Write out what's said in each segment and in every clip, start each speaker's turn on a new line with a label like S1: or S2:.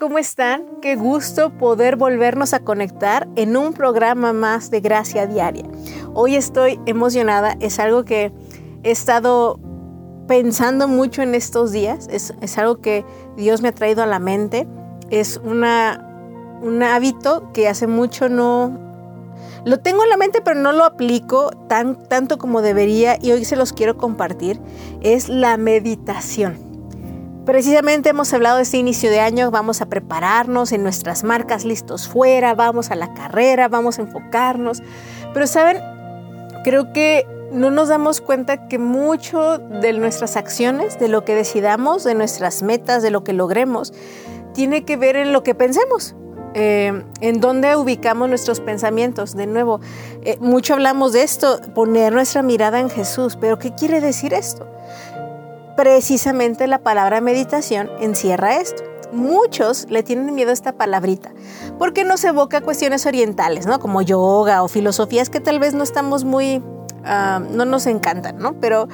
S1: ¿cómo están? Qué gusto poder volvernos a conectar en un programa más de Gracia Diaria. Hoy estoy emocionada, es algo que he estado pensando mucho en estos días, es, algo que Dios me ha traído a la mente, es una, un hábito que hace mucho no... Lo tengo en la mente pero no lo aplico tan, tanto como debería y hoy se los quiero compartir, es la meditación. Precisamente hemos hablado de este inicio de año, vamos a prepararnos en nuestras marcas listos fuera, vamos a la carrera, vamos a enfocarnos. Pero saben, creo que no nos damos cuenta que mucho de nuestras acciones, de lo que decidamos, de nuestras metas, de lo que logremos, tiene que ver en lo que pensemos. Eh, en dónde ubicamos nuestros pensamientos. De nuevo, eh, mucho hablamos de esto, poner nuestra mirada en Jesús, pero ¿qué quiere decir esto? Precisamente la palabra meditación encierra esto. Muchos le tienen miedo a esta palabrita porque nos evoca cuestiones orientales, ¿no? Como yoga o filosofías que tal vez no estamos muy, ah, no nos encantan, ¿no? Pero,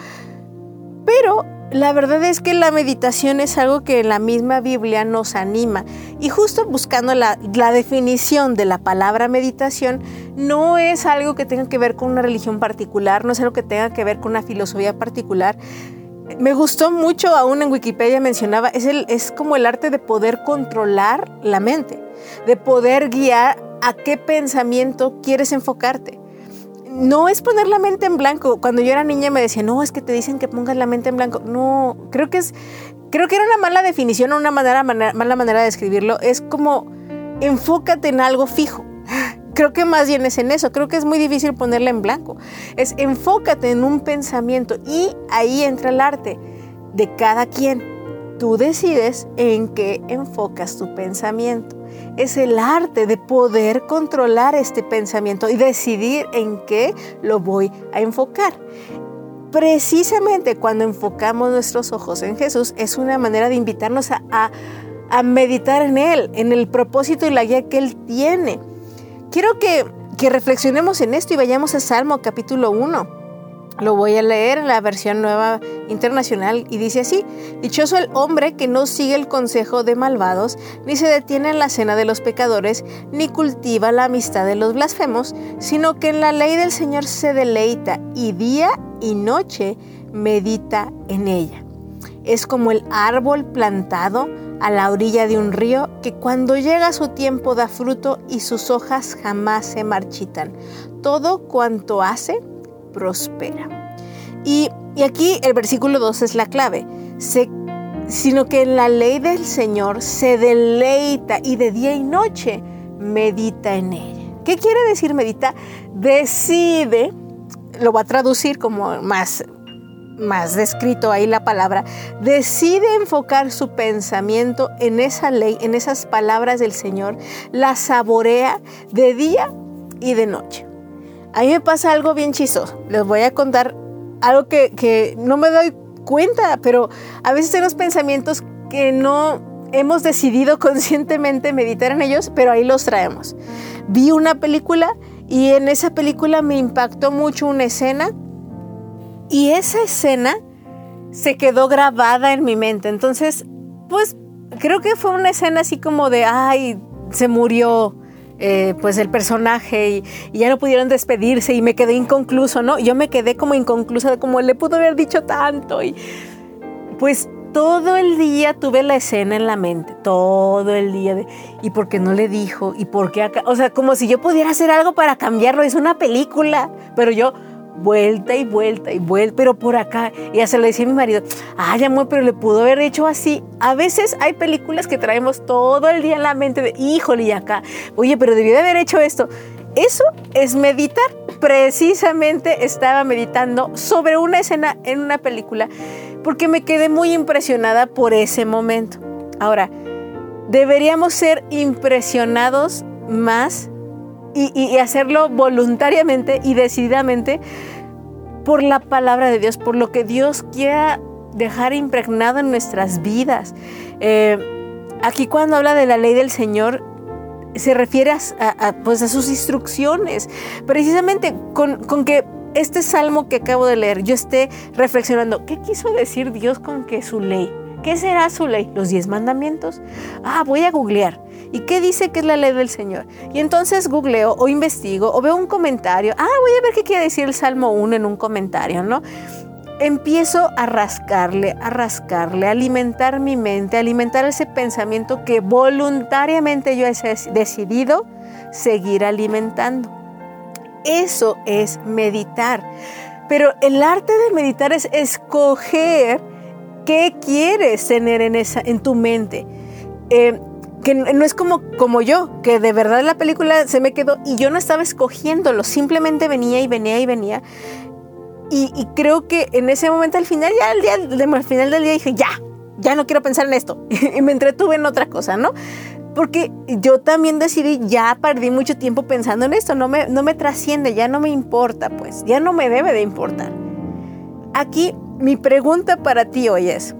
S1: pero la verdad es que la meditación es algo que la misma Biblia nos anima. Y justo buscando la, la, definición de la palabra meditación, no es algo que tenga que ver con una religión particular, no es algo que tenga que ver con una filosofía particular, me gustó mucho, aún en Wikipedia mencionaba, es, el, es como el arte de poder controlar la mente, de poder guiar a qué pensamiento quieres enfocarte. No es poner la mente en blanco. Cuando yo era niña me decía, no, es que te dicen que pongas la mente en blanco. No, creo que es, creo que era una mala definición o una manera, mala manera de escribirlo. Es como enfócate en algo fijo creo que más bien es en eso, creo que es muy difícil ponerla en blanco. Es enfócate en un pensamiento y ahí entra el arte de cada quien. Tú decides en qué enfocas tu pensamiento. Es el arte de poder controlar este pensamiento y decidir en qué lo voy a enfocar. Precisamente cuando enfocamos nuestros ojos en Jesús es una manera de invitarnos a, a, a meditar en Él, en el propósito y la guía que Él tiene quiero que, reflexionemos en esto y vayamos a Salmo capítulo 1. Lo voy a leer en la versión nueva internacional y dice así, Dichoso el hombre que no sigue el consejo de malvados, ni se detiene en la cena de los pecadores, ni cultiva la amistad de los blasfemos, sino que en la ley del Señor se deleita y día y noche medita en ella. Es como el árbol plantado a la orilla de un río que cuando llega su tiempo da fruto y sus hojas jamás se marchitan. Todo cuanto hace, prospera. Y, aquí el versículo 2 es la clave. sino que en la ley del Señor se deleita y de día y noche medita en ella. ¿Qué quiere decir medita? Decide, lo va a traducir como más más descrito ahí la palabra, decide enfocar su pensamiento en esa ley, en esas palabras del Señor, la saborea de día y de noche. A mí me pasa algo bien chistoso. Les voy a contar algo que, no me doy cuenta, pero a veces tenemos pensamientos que no hemos decidido conscientemente meditar en ellos, pero ahí los traemos. Vi una película y en esa película me impactó mucho una escena y esa escena se quedó grabada en mi mente. Entonces, pues creo que fue una escena así como de, ay, se murió. Eh, pues el personaje y, ya no pudieron despedirse y me quedé inconcluso, ¿no? Yo me quedé como inconclusa de como le pudo haber dicho tanto y pues todo el día tuve la escena en la mente, todo el día de, y por qué no le dijo y por qué acá, o sea, como si yo pudiera hacer algo para cambiarlo, es una película, pero yo vuelta y vuelta y vuelta, pero por acá. Y ya le decía a mi marido, ay amor, pero le pudo haber hecho así. A veces hay películas que traemos todo el día en la mente de, híjole, y acá, oye, pero debió de haber hecho esto. Eso es meditar. Precisamente estaba meditando sobre una escena en una película porque me quedé muy impresionada por ese momento. Ahora, deberíamos ser impresionados más y, hacerlo voluntariamente y decididamente por la palabra de Dios, por lo que Dios quiera dejar impregnado en nuestras vidas. Eh, aquí cuando habla de la ley del Señor, se refiere a, pues a sus instrucciones, precisamente con, con, que este salmo que acabo de leer, yo esté reflexionando, ¿qué quiso decir Dios con que su ley? ¿Qué será su ley? ¿Los diez mandamientos? Ah, voy a googlear. ¿Y qué dice que es la ley del Señor? Y entonces googleo o investigo o veo un comentario. Ah, voy a ver qué quiere decir el Salmo 1 en un comentario, ¿no? Empiezo a rascarle, a rascarle, a alimentar mi mente, a alimentar ese pensamiento que voluntariamente yo he decidido seguir alimentando. Eso es meditar. Pero el arte de meditar es escoger qué quieres tener en, esa, en tu mente. Eh, que no es como, como yo, que de verdad la película se me quedó y yo no estaba escogiéndolo, simplemente venía y venía y venía. Y, creo que en ese momento al final, ya al, día, al final del día dije, ya, ya no quiero pensar en esto. y me entretuve en otra cosa, ¿no? Porque yo también decidí, ya perdí mucho tiempo pensando en esto, no me, no me trasciende, ya no me importa, pues, ya no me debe de importar. Aquí mi pregunta para ti hoy es,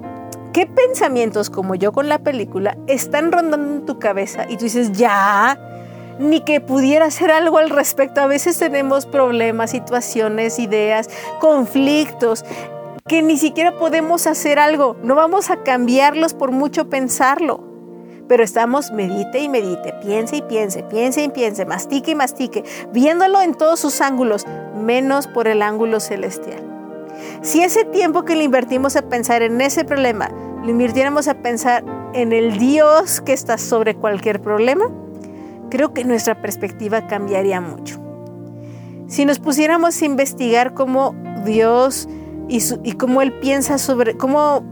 S1: ¿qué pensamientos como yo con la película están rondando en tu cabeza y tú dices, ya, ni que pudiera hacer algo al respecto? A veces tenemos problemas, situaciones, ideas, conflictos que ni siquiera podemos hacer algo, no vamos a cambiarlos por mucho pensarlo pero estamos medite y medite, piense y piense, piense y piense, mastique y mastique, viéndolo en todos sus ángulos, menos por el ángulo celestial. Si ese tiempo que le invertimos a pensar en ese problema, lo invirtiéramos a pensar en el Dios que está sobre cualquier problema, creo que nuestra perspectiva cambiaría mucho. Si nos pusiéramos a investigar cómo Dios y, cómo Él piensa sobre, cómo,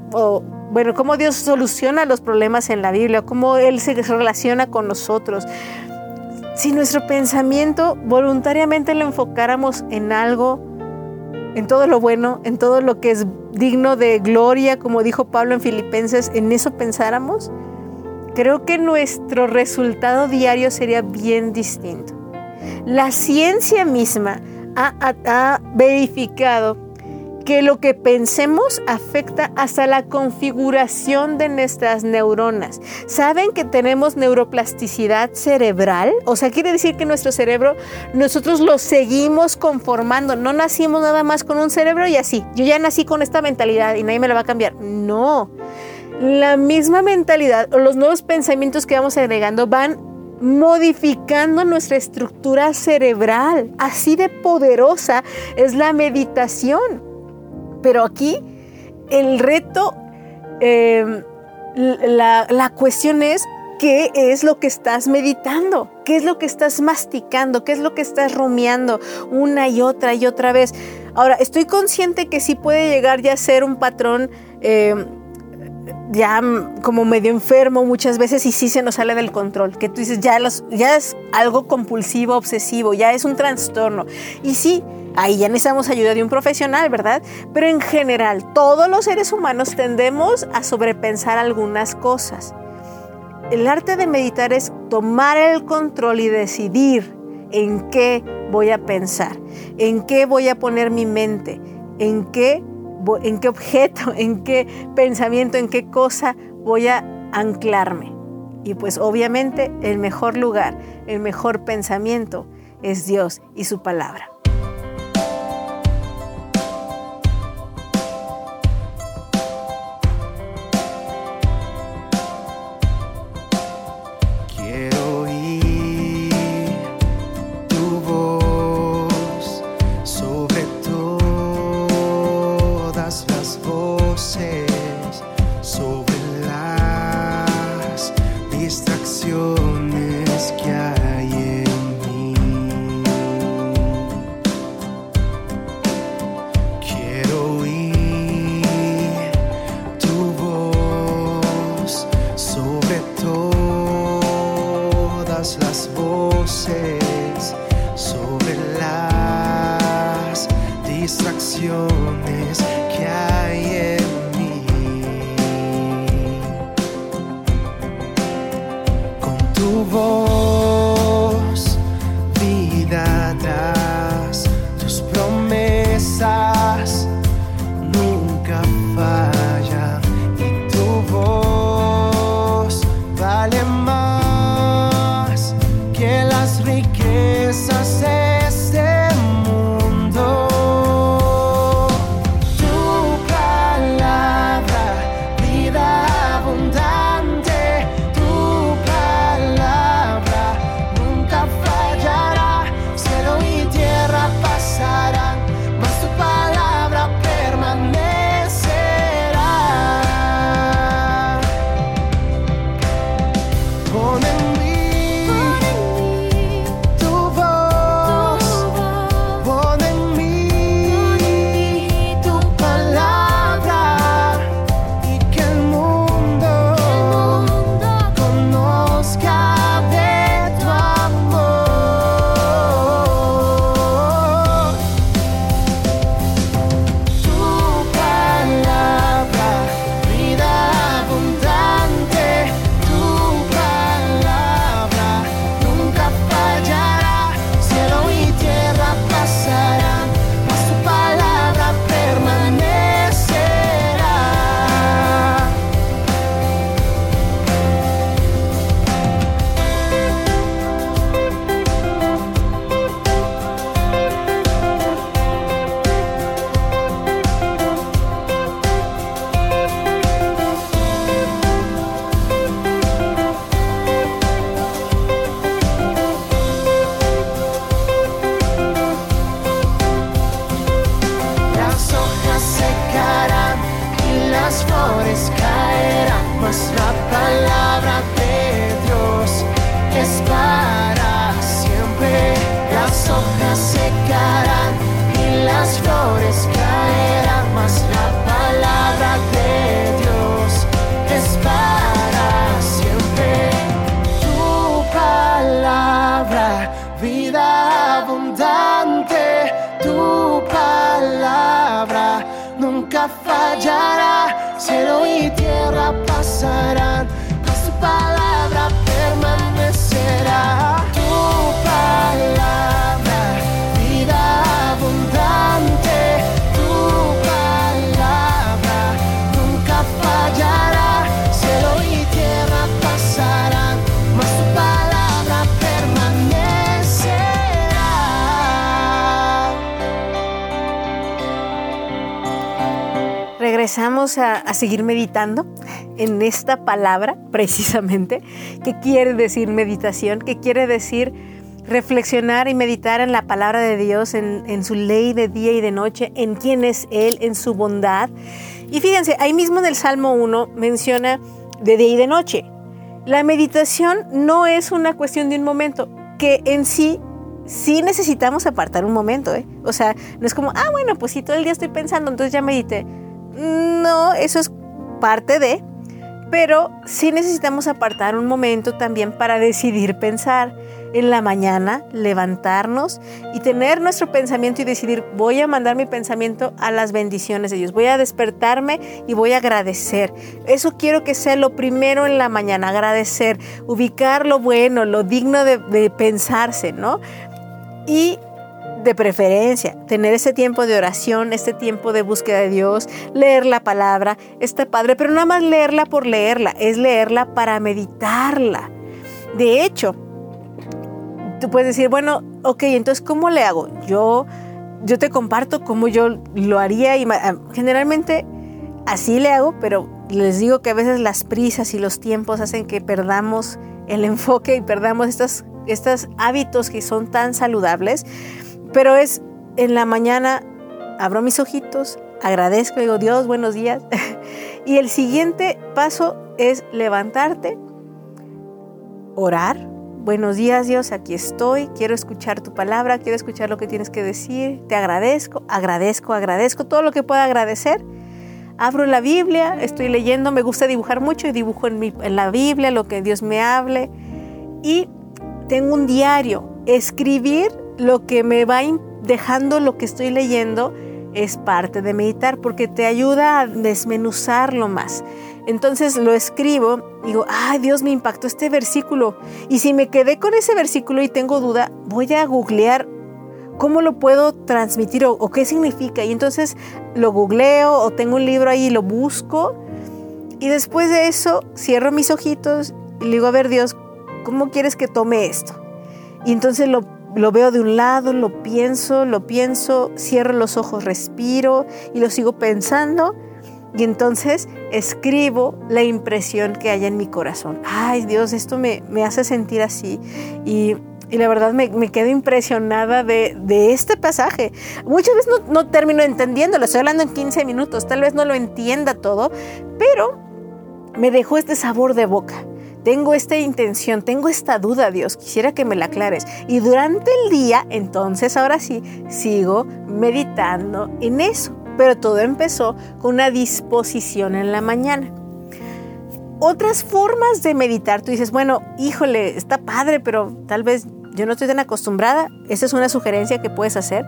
S1: bueno, cómo Dios soluciona los problemas en la Biblia, cómo Él se relaciona con nosotros. Si nuestro pensamiento voluntariamente lo enfocáramos en algo, en todo lo bueno, en todo lo que es digno de gloria, como dijo Pablo en Filipenses, en eso pensáramos, creo que nuestro resultado diario sería bien distinto. La ciencia misma ha, ha verificado que lo que pensemos afecta hasta la configuración de nuestras neuronas. ¿Saben que tenemos neuroplasticidad cerebral? O sea, quiere decir que nuestro cerebro nosotros lo seguimos conformando. No nacimos nada más con un cerebro y así. Yo ya nací con esta mentalidad y nadie me la va a cambiar. No. La misma mentalidad o los nuevos pensamientos que vamos agregando van modificando nuestra estructura cerebral. Así de poderosa es la meditación. Pero aquí el reto, em, la, cuestión es qué es lo que estás meditando, qué es lo que estás masticando, qué es lo que estás rumiando una y otra y otra vez. Ahora, estoy consciente que sí puede llegar ya a ser un patrón em, ya como medio enfermo muchas veces y sí se nos sale del control, que tú dices, ya, ya es algo compulsivo, obsesivo, ya es un trastorno. Y sí, Ahí ya necesitamos ayuda de un profesional, ¿verdad? Pero en general, todos los seres humanos tendemos a sobrepensar algunas cosas. El arte de meditar es tomar el control y decidir en qué voy a pensar, en qué voy a poner mi mente, en qué, en qué objeto, en qué pensamiento, en qué cosa voy a anclarme. Y pues obviamente el mejor lugar, el mejor pensamiento es Dios y su palabra. A, seguir meditando en esta palabra precisamente, que quiere decir meditación, que quiere decir reflexionar y meditar en la palabra de Dios, en, su ley de día y de noche, en quién es Él, en su bondad. Y fíjense, ahí mismo en el Salmo 1 menciona de día y de noche. La meditación no es una cuestión de un momento, que en sí sí necesitamos apartar un momento, ¿eh? O sea, no es como, ah, bueno, pues si todo el día estoy pensando, entonces ya medité. No, eso es parte de, pero sí necesitamos apartar un momento también para decidir pensar en la mañana, levantarnos y tener nuestro pensamiento y decidir, voy a mandar mi pensamiento a las bendiciones de Dios, voy a despertarme y voy a agradecer. Eso quiero que sea lo primero en la mañana, agradecer, ubicar lo bueno, lo digno de, de pensarse, ¿no? Y de preferencia, tener ese tiempo de oración, este tiempo de búsqueda de Dios, leer la palabra, está padre, pero nada más leerla por leerla, es leerla para meditarla. De hecho, tú puedes decir, bueno, ok, entonces, ¿cómo le hago? Yo, yo te comparto cómo yo lo haría y ah, generalmente así le hago, pero les digo que a veces las prisas y los tiempos hacen que perdamos el enfoque y perdamos estos, estos hábitos que son tan saludables. Pero es en la mañana, abro mis ojitos, agradezco, digo Dios, buenos días. y el siguiente paso es levantarte, orar. Buenos días Dios, aquí estoy, quiero escuchar tu palabra, quiero escuchar lo que tienes que decir, te agradezco, agradezco, agradezco todo lo que pueda agradecer. Abro la Biblia, estoy leyendo, me gusta dibujar mucho y dibujo en, en la Biblia lo que Dios me hable. Y tengo un diario, escribir lo que me va dejando lo que estoy leyendo es parte de meditar porque te ayuda a desmenuzarlo más. Entonces lo escribo, digo, ay Dios me impactó este versículo. Y si me quedé con ese versículo y tengo duda, voy a googlear cómo lo puedo transmitir o, qué significa. Y entonces lo googleo o tengo un libro ahí y lo busco. Y después de eso cierro mis ojitos y le digo, a ver Dios, ¿cómo quieres que tome esto? Y entonces lo lo veo de un lado, lo pienso, lo pienso, cierro los ojos, respiro y lo sigo pensando. Y entonces escribo la impresión que haya en mi corazón. Ay Dios, esto me, hace sentir así. Y, la verdad me, quedo impresionada de, este pasaje. Muchas veces no, no termino entendiéndolo, estoy hablando en 15 minutos, tal vez no lo entienda todo, pero me dejó este sabor de boca tengo esta intención, tengo esta duda, Dios, quisiera que me la aclares. Y durante el día, entonces ahora sí, sigo meditando en eso. Pero todo empezó con una disposición en la mañana. Otras formas de meditar, tú dices, bueno, híjole, está padre, pero tal vez yo no estoy tan acostumbrada. Esa es una sugerencia que puedes hacer.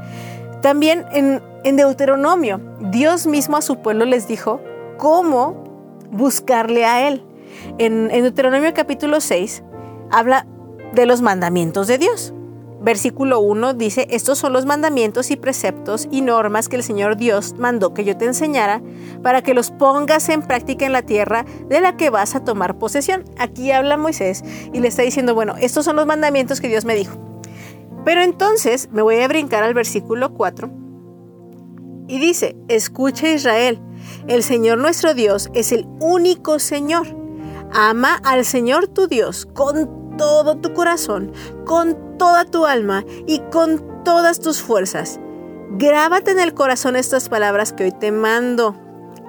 S1: También en, en Deuteronomio, Dios mismo a su pueblo les dijo cómo buscarle a Él. En, Deuteronomio capítulo 6 habla de los mandamientos de Dios. Versículo 1 dice, estos son los mandamientos y preceptos y normas que el Señor Dios mandó que yo te enseñara para que los pongas en práctica en la tierra de la que vas a tomar posesión. Aquí habla Moisés y le está diciendo, bueno, estos son los mandamientos que Dios me dijo. Pero entonces me voy a brincar al versículo 4 y dice, escucha Israel, el Señor nuestro Dios es el único Señor Ama al Señor tu Dios con todo tu corazón, con toda tu alma y con todas tus fuerzas. Grábate en el corazón estas palabras que hoy te mando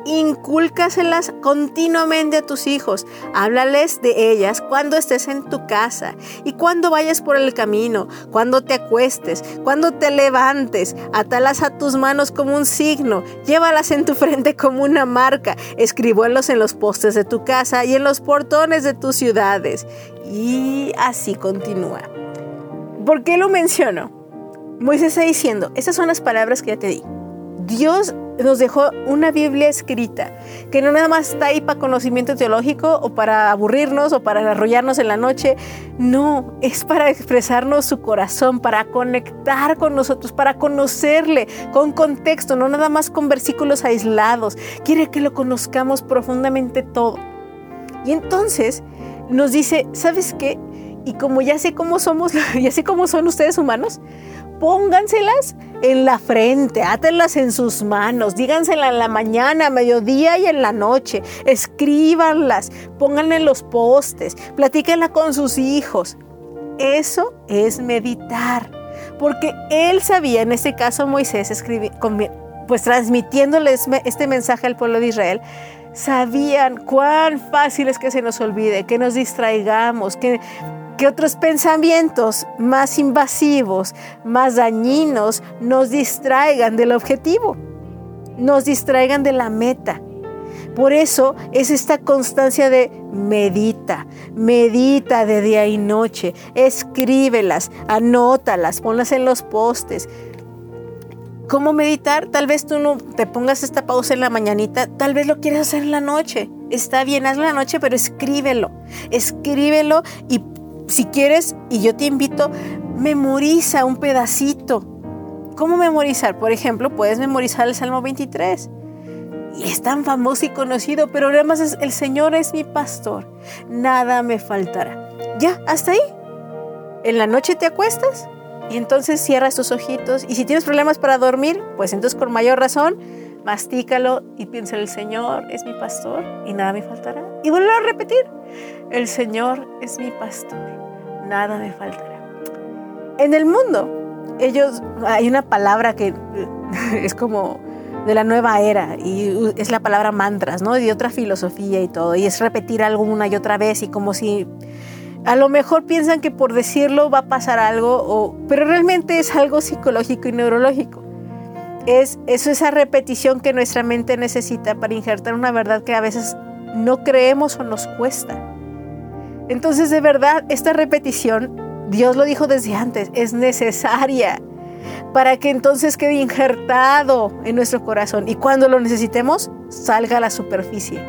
S1: incúlcaselas continuamente a tus hijos. Háblales de ellas cuando estés en tu casa y cuando vayas por el camino, cuando te acuestes, cuando te levantes. Atalas a tus manos como un signo, llévalas en tu frente como una marca. Escribuelos en los postes de tu casa y en los portones de tus ciudades. Y así continúa. ¿Por qué lo menciono? Moisés está diciendo, esas son las palabras que ya te di. Dios nos dejó una Biblia escrita, que no nada más está ahí para conocimiento teológico o para aburrirnos o para arrollarnos en la noche. No, es para expresarnos su corazón, para conectar con nosotros, para conocerle con contexto, no nada más con versículos aislados. Quiere que lo conozcamos profundamente todo. Y entonces nos dice, ¿sabes qué? Y como ya sé cómo somos, ya sé cómo son ustedes humanos, pónganselas en la frente, átenlas en sus manos, díganselas en la mañana, mediodía y en la noche, escríbanlas, pónganlas en los postes, platíquenla con sus hijos. Eso es meditar, porque él sabía, en este caso Moisés, pues transmitiéndoles este mensaje al pueblo de Israel, sabían cuán fácil es que se nos olvide, que nos distraigamos, que que otros pensamientos más invasivos, más dañinos, nos distraigan del objetivo, nos distraigan de la meta. Por eso es esta constancia de medita, medita de día y noche, escríbelas, anótalas, ponlas en los postes. ¿Cómo meditar? Tal vez tú no te pongas esta pausa en la mañanita, tal vez lo quieres hacer en la noche. Está bien, hazlo en la noche, pero escríbelo. Escríbelo y si quieres, y yo te invito, memoriza un pedacito. ¿Cómo memorizar? Por ejemplo, puedes memorizar el Salmo 23. Y es tan famoso y conocido, pero además es, el Señor es mi pastor, nada me faltará. Ya, hasta ahí. En la noche te acuestas y entonces cierras tus ojitos. Y si tienes problemas para dormir, pues entonces con mayor razón, mastícalo y piensa, el Señor es mi pastor y nada me faltará. Y vuelve a repetir, el Señor es mi pastor nada me faltará. En el mundo, ellos, hay una palabra que es como de la nueva era y es la palabra mantras, ¿no? De otra filosofía y todo, y es repetir algo una y otra vez y como si a lo mejor piensan que por decirlo va a pasar algo, o, pero realmente es algo psicológico y neurológico. Es, es esa repetición que nuestra mente necesita para injertar una verdad que a veces no creemos o nos cuesta. Entonces, de verdad, esta repetición, Dios lo dijo desde antes, es necesaria para que entonces quede injertado en nuestro corazón y cuando lo necesitemos, salga a la superficie.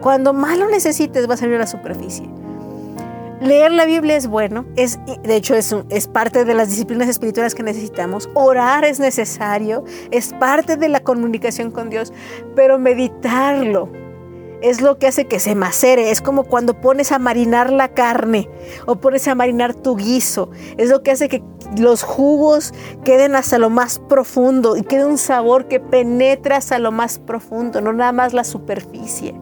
S1: Cuando más lo necesites, va a salir a la superficie. Leer la Biblia es bueno, es, de hecho es, es parte de las disciplinas espirituales que necesitamos. Orar es necesario, es parte de la comunicación con Dios, pero meditarlo, es lo que hace que se macere. Es como cuando pones a marinar la carne o pones a marinar tu guiso. Es lo que hace que los jugos queden hasta lo más profundo y quede un sabor que penetra hasta lo más profundo, no nada más la superficie.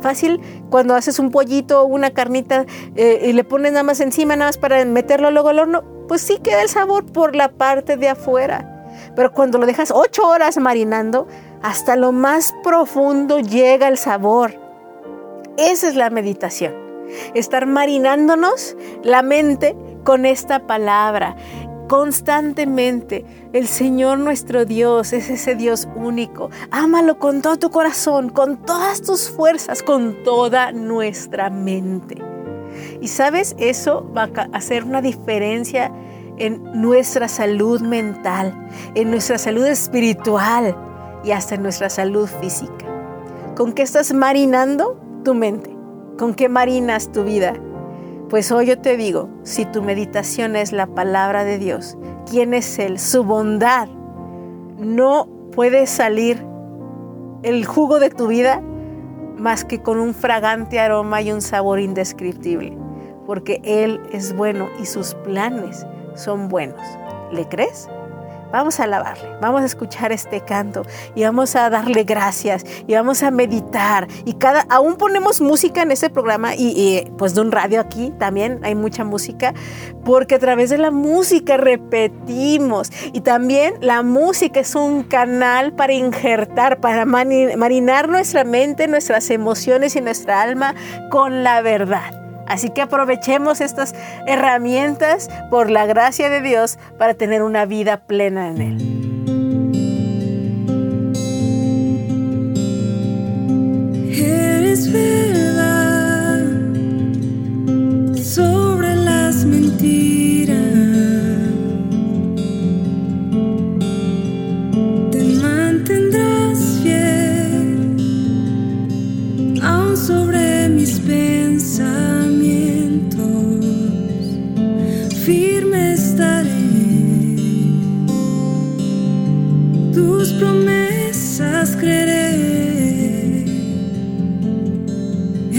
S1: Fácil cuando haces un pollito o una carnita eh, y le pones nada más encima, nada más para meterlo luego al horno, pues sí queda el sabor por la parte de afuera. Pero cuando lo dejas ocho horas marinando, hasta lo más profundo llega el sabor. Esa es la meditación. estar marinándonos la mente con esta palabra constantemente. El Señor nuestro Dios es ese Dios único. Ámalo con todo tu corazón, con todas tus fuerzas, con toda nuestra mente. Y sabes, eso va a hacer una diferencia en nuestra salud mental, en nuestra salud espiritual y hasta en nuestra salud física. ¿Con qué estás marinando tu mente? ¿Con qué marinas tu vida? Pues hoy yo te digo, si tu meditación es la palabra de Dios, quién es Él, su bondad, no puede salir el jugo de tu vida más que con un fragante aroma y un sabor indescriptible, porque Él es bueno y sus planes son buenos. ¿Le crees? Vamos a alabarle, vamos a escuchar este canto y vamos a darle gracias y vamos a meditar. Y cada, aún ponemos música en este programa y, pues de un radio aquí también hay mucha música, porque a través de la música repetimos. Y también la música es un canal para injertar, para marinar nuestra mente, nuestras emociones y nuestra alma con la verdad. Así que aprovechemos estas herramientas por la gracia de Dios para tener una vida plena en Él.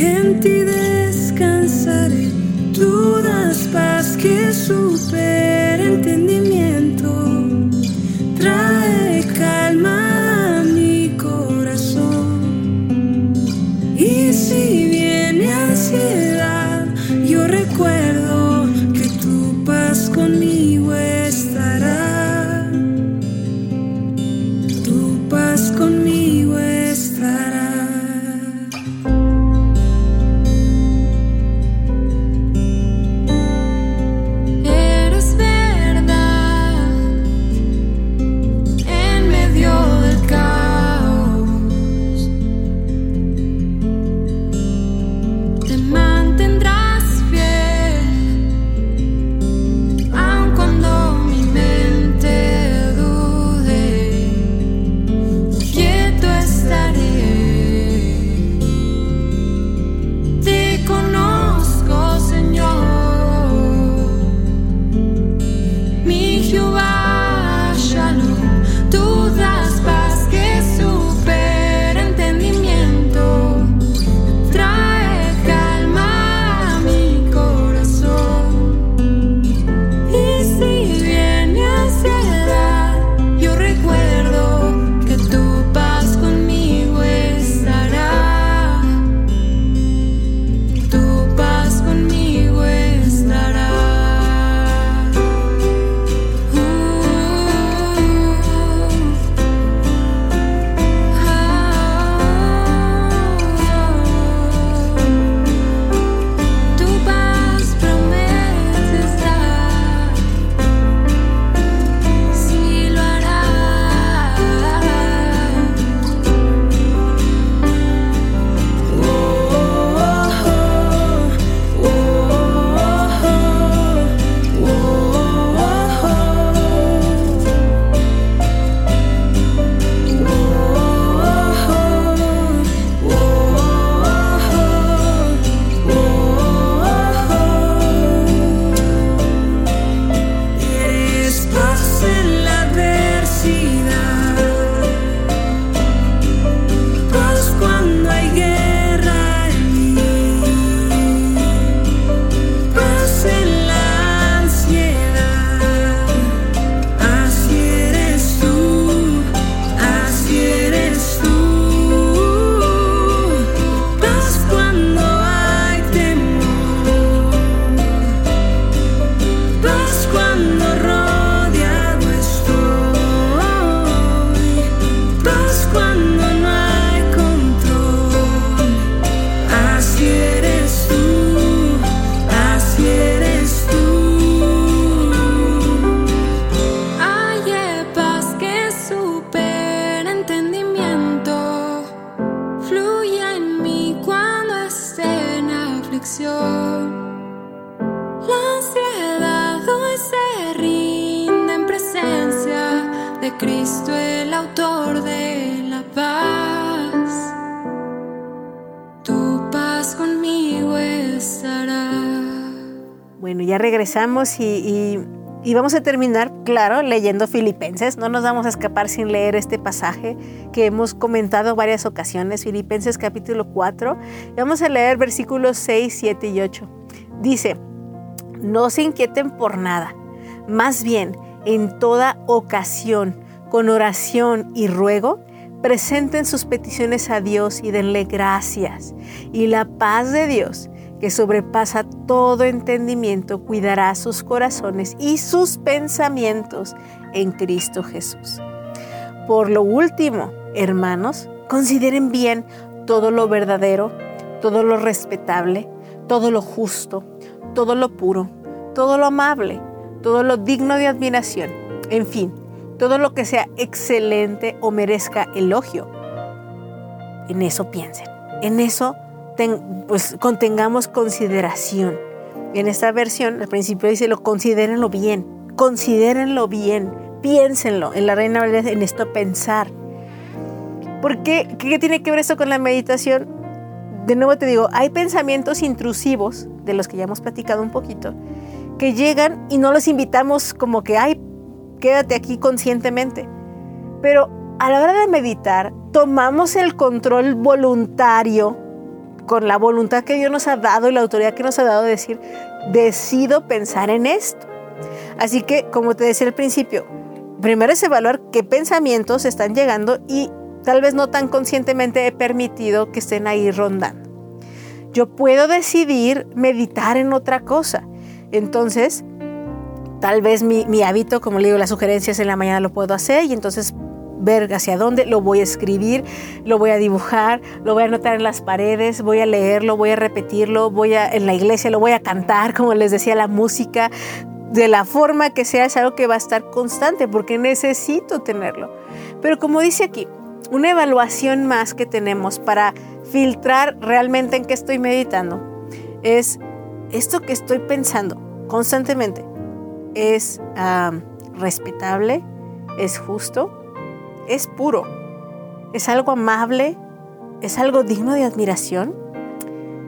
S2: En ti descansaré. Tú das paz que supera entendimiento. Y,
S1: y, vamos a terminar, claro, leyendo Filipenses. No nos vamos a escapar sin leer este pasaje que hemos comentado varias ocasiones, Filipenses capítulo 4. Y vamos a leer versículos 6, 7 y 8. Dice, no se inquieten por nada, más bien en toda ocasión, con oración y ruego, presenten sus peticiones a Dios y denle gracias. Y la paz de Dios, que sobrepasa todo entendimiento, cuidará sus corazones y sus pensamientos en Cristo Jesús. Por lo último, hermanos, consideren bien todo lo verdadero, todo lo respetable, todo lo justo, todo lo puro, todo lo amable, todo lo digno de admiración, en fin, todo lo que sea excelente o merezca elogio. En eso piensen, en eso pues contengamos consideración. En esta versión, al principio dice, lo considérenlo bien, considérenlo bien, piénsenlo. En la Reina Valera, en esto pensar. ¿Por qué? ¿Qué tiene que ver esto con la meditación? De nuevo te digo, hay pensamientos intrusivos, de los que ya hemos platicado un poquito, que llegan y no los invitamos como que, ay, quédate aquí conscientemente. Pero a la hora de meditar, tomamos el control voluntario con la voluntad que Dios nos ha dado y la autoridad que nos ha dado de decir, decido pensar en esto. Así que, como te decía al principio, primero es evaluar qué pensamientos están llegando y tal vez no tan conscientemente he permitido que estén ahí rondando. Yo puedo decidir meditar en otra cosa. Entonces, tal vez mi, mi hábito, como le digo, las sugerencias en la mañana lo puedo hacer y entonces ver hacia dónde, lo voy a escribir, lo voy a dibujar, lo voy a anotar en las paredes, voy a leerlo, voy a repetirlo, voy a en la iglesia lo voy a cantar, como les decía, la música de la forma que sea es algo que va a estar constante porque necesito tenerlo. Pero como dice aquí, una evaluación más que tenemos para filtrar realmente en qué estoy meditando es esto que estoy pensando constantemente es respetable, es justo, es puro, es algo amable, es algo digno de admiración,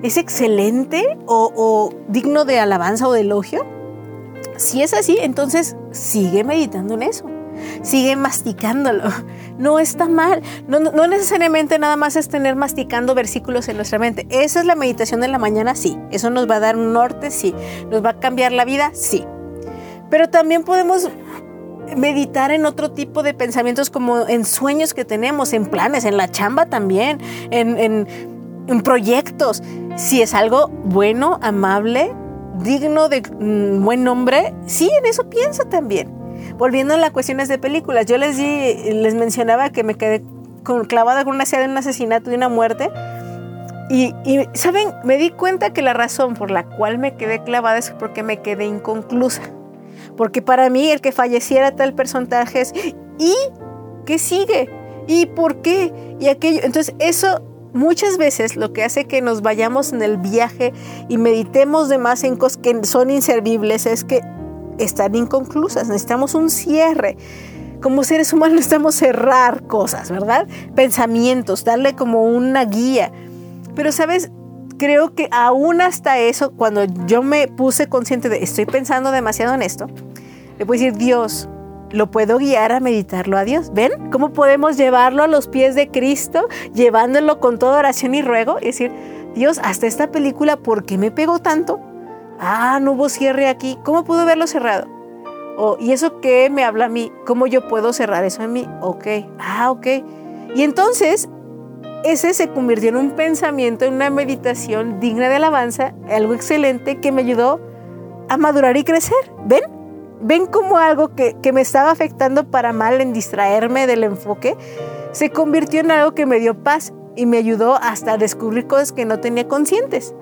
S1: es excelente o, digno de alabanza o de elogio. Si es así, entonces sigue meditando en eso sigue masticándolo. No está mal. No, no, necesariamente nada más es tener masticando versículos en nuestra mente. Esa es la meditación de la mañana, sí. Eso nos va a dar un norte, sí. Nos va a cambiar la vida, sí. Pero también podemos meditar en otro tipo de pensamientos como en sueños que tenemos, en planes, en la chamba también, en, proyectos. Si es algo bueno, amable, digno de mm, buen nombre, sí, en eso piensa también. Volviendo a las cuestiones de películas, yo les, di, les mencionaba que me quedé clavada con una escena de un asesinato y una muerte. Y, ¿saben? Me di cuenta que la razón por la cual me quedé clavada es porque me quedé inconclusa. Porque para mí el que falleciera tal personaje es, ¿y qué sigue? ¿Y por qué? Y aquello. Entonces eso muchas veces lo que hace que nos vayamos en el viaje y meditemos de más en cosas que son inservibles es que están inconclusas. Necesitamos un cierre. Como seres humanos necesitamos cerrar cosas, ¿verdad? Pensamientos, darle como una guía. Pero, ¿sabes? Creo que aún hasta eso, cuando yo me puse consciente de estoy pensando demasiado en esto, le puedo decir, Dios, lo puedo guiar a meditarlo a Dios. ¿Ven cómo podemos llevarlo a los pies de Cristo, llevándolo con toda oración y ruego? Y decir, Dios, hasta esta película, ¿por qué me pegó tanto? Ah, no hubo cierre aquí. ¿Cómo puedo verlo cerrado? Oh, ¿Y eso qué me habla a mí? ¿Cómo yo puedo cerrar eso en mí? Ok. Ah, ok. Y entonces ese se convirtió en un pensamiento, en una meditación digna de alabanza, algo excelente que me ayudó a madurar y crecer. ¿Ven? ¿Ven cómo algo que, que me estaba afectando para mal en distraerme del enfoque se convirtió en algo que me dio paz y me ayudó hasta a descubrir cosas que no tenía conscientes?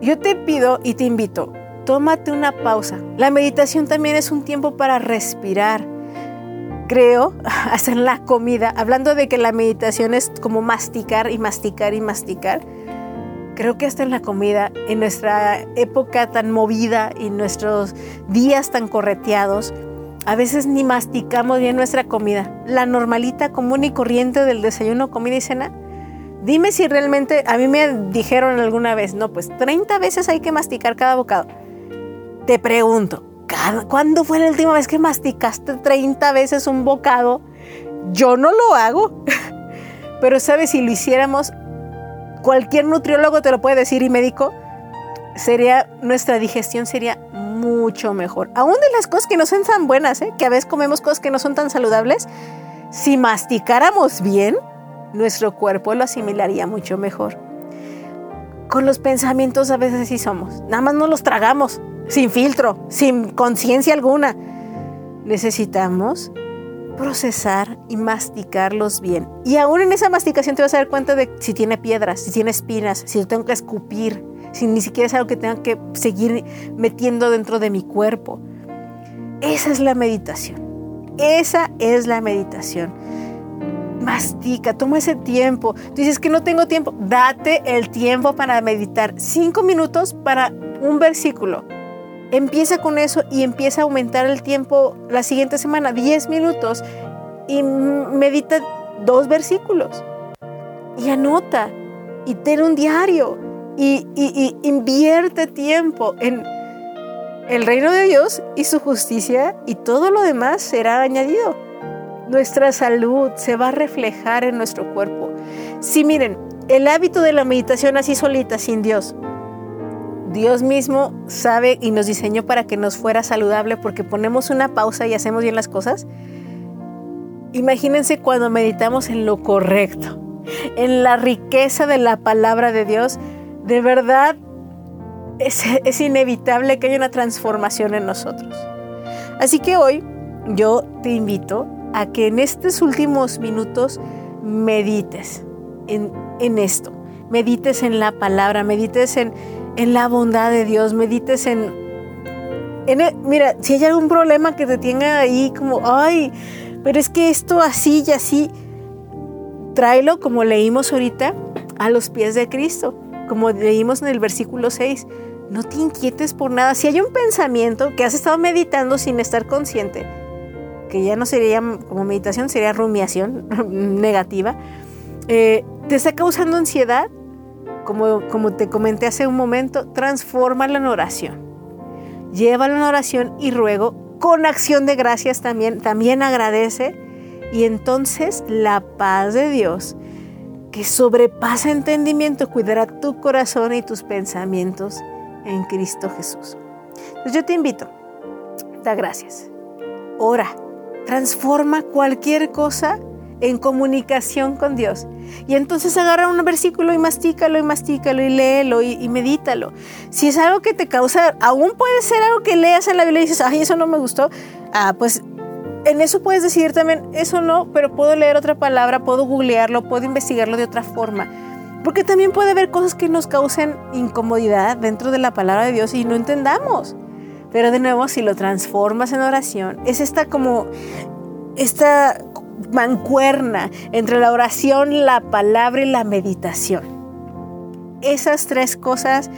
S1: Yo te pido y te invito, tómate una pausa. La meditación también es un tiempo para respirar creo, en la comida, hablando de que la meditación es como masticar y masticar y masticar, creo que hasta en la comida, en nuestra época tan movida y nuestros días tan correteados, A veces ni masticamos bien nuestra comida. La normalita, común y corriente del desayuno, comida y cena. Dime si realmente, a mí me dijeron alguna vez, no, pues 30 veces hay que masticar cada bocado. Te pregunto, ¿cuándo fue la última vez que masticaste 30 veces un bocado? Yo no lo hago. Pero sabes, si lo hiciéramos, cualquier nutriólogo te lo puede decir y médico, sería, nuestra digestión sería mucho mejor. Aún de las cosas que no son tan buenas, ¿eh? que a veces comemos cosas que no son tan saludables, si masticáramos bien, nuestro cuerpo lo asimilaría mucho mejor. Con los pensamientos a veces sí somos, nada más no los tragamos, sin filtro, sin conciencia alguna. Necesitamos procesar y masticarlos bien. Y aún en esa masticación te vas a dar cuenta de si tiene piedras, si tiene espinas, si lo tengo que escupir, si ni siquiera es algo que tenga que seguir metiendo dentro de mi cuerpo. Esa es la meditación. Esa es la meditación. Mastica, toma ese tiempo. Tú dices que no tengo tiempo. Date el tiempo para meditar. Cinco minutos para un versículo. Empieza con eso y empieza a aumentar el tiempo la siguiente semana, Diez minutos, y medita dos versículos. Y anota y ten un diario y, invierte tiempo en el reino de Dios y su justicia y todo lo demás será añadido. Nuestra salud se va a reflejar en nuestro cuerpo. Si miren, el hábito de la meditación así solita, sin Dios, Dios mismo sabe y nos diseñó para que nos fuera saludable porque ponemos una pausa y hacemos bien las cosas. Imagínense cuando meditamos en lo correcto, en la riqueza de la palabra de Dios, de verdad es, inevitable que haya una transformación en nosotros. Así que hoy yo te invito a que en estos últimos minutos medites en, esto, medites en la palabra, medites en, la bondad de Dios, medites en, en... Mira, si hay algún problema que te tenga ahí como, ay, pero es que esto así y así, tráelo como leímos ahorita a los pies de Cristo como leímos en el versículo 6, no te inquietes por nada. Si hay un pensamiento que has estado meditando sin estar consciente, que ya no sería como meditación, sería rumiación negativa, eh, te está causando ansiedad, como, te comenté hace un momento, transfórmalo en oración. Llévalo en oración y ruego, con acción de gracias también, también agradece. Y entonces la paz de Dios, que sobrepasa entendimiento, cuidará tu corazón y tus pensamientos en Cristo Jesús. Entonces yo te invito, da gracias, ora, transforma cualquier cosa en comunicación con Dios. Y entonces agarra un versículo y mastícalo y mastícalo y léelo y, y, medítalo. Si es algo que te causa, aún puede ser algo que leas en la Biblia y dices, ay, eso no me gustó, ah, pues en eso puedes decidir también, eso no, pero puedo leer otra palabra, puedo googlearlo, puedo investigarlo de otra forma. Porque también puede haber cosas que nos causen incomodidad dentro de la palabra de Dios y no entendamos. Pero de nuevo, si lo transformas en oración, es esta como, esta mancuerna entre la oración, la palabra y la meditación. Esas tres cosas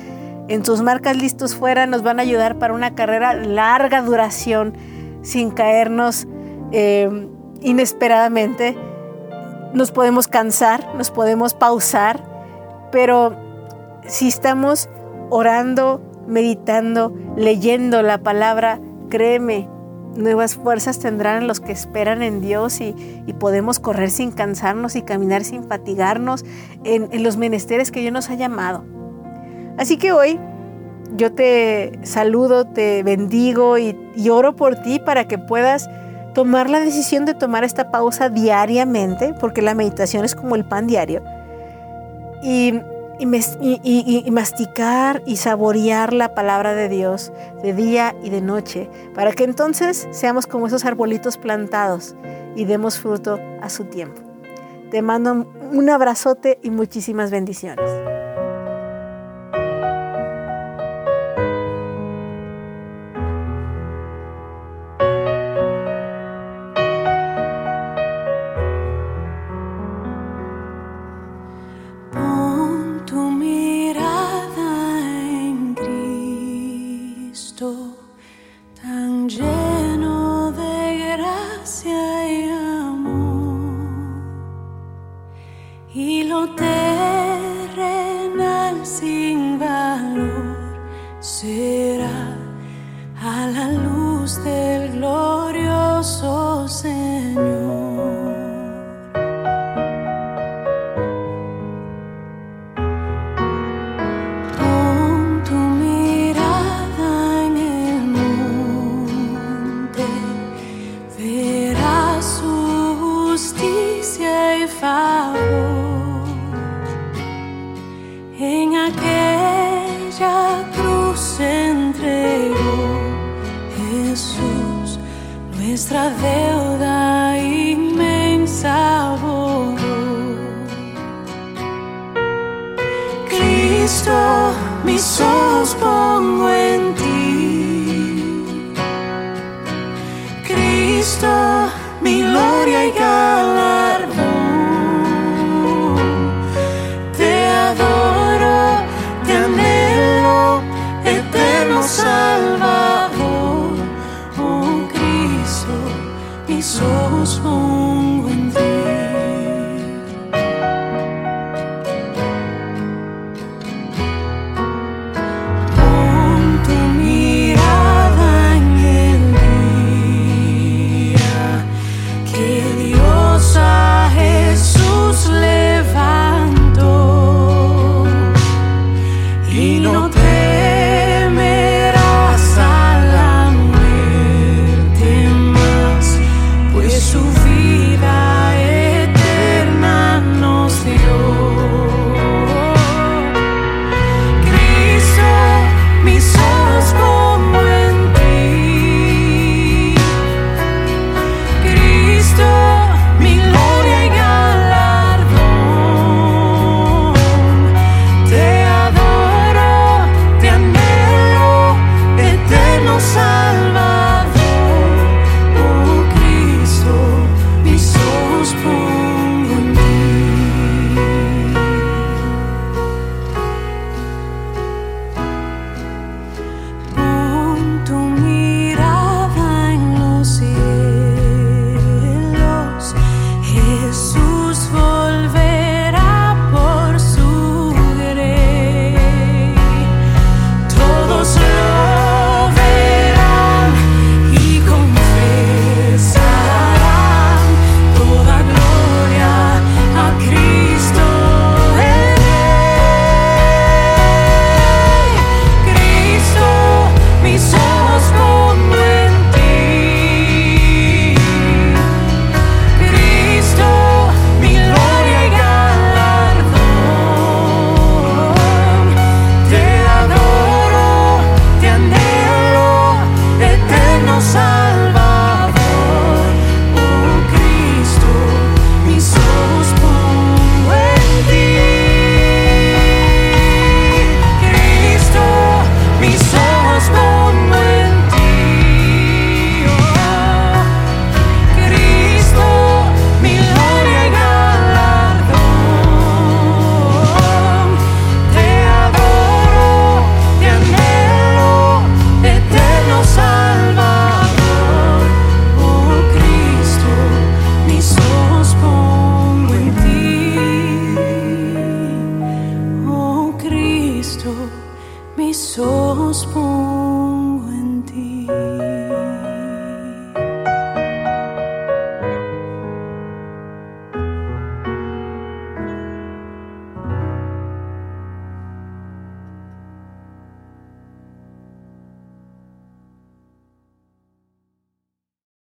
S1: en tus marcas listos fuera nos van a ayudar para una carrera larga duración sin caernos eh, inesperadamente. Nos podemos cansar, nos podemos pausar, pero si estamos orando, meditando, leyendo la palabra, créeme, nuevas fuerzas tendrán los que esperan en Dios y, podemos correr sin cansarnos y caminar sin fatigarnos en, los menesteres que Dios nos ha llamado. Así que hoy yo te saludo, te bendigo y oro por ti para que puedas tomar la decisión de tomar esta pausa diariamente, porque la meditación es como el pan diario, y, masticar y saborear la palabra de Dios de día y de noche, para que entonces seamos como esos arbolitos plantados y demos fruto a su tiempo. Te mando un abrazote y muchísimas bendiciones.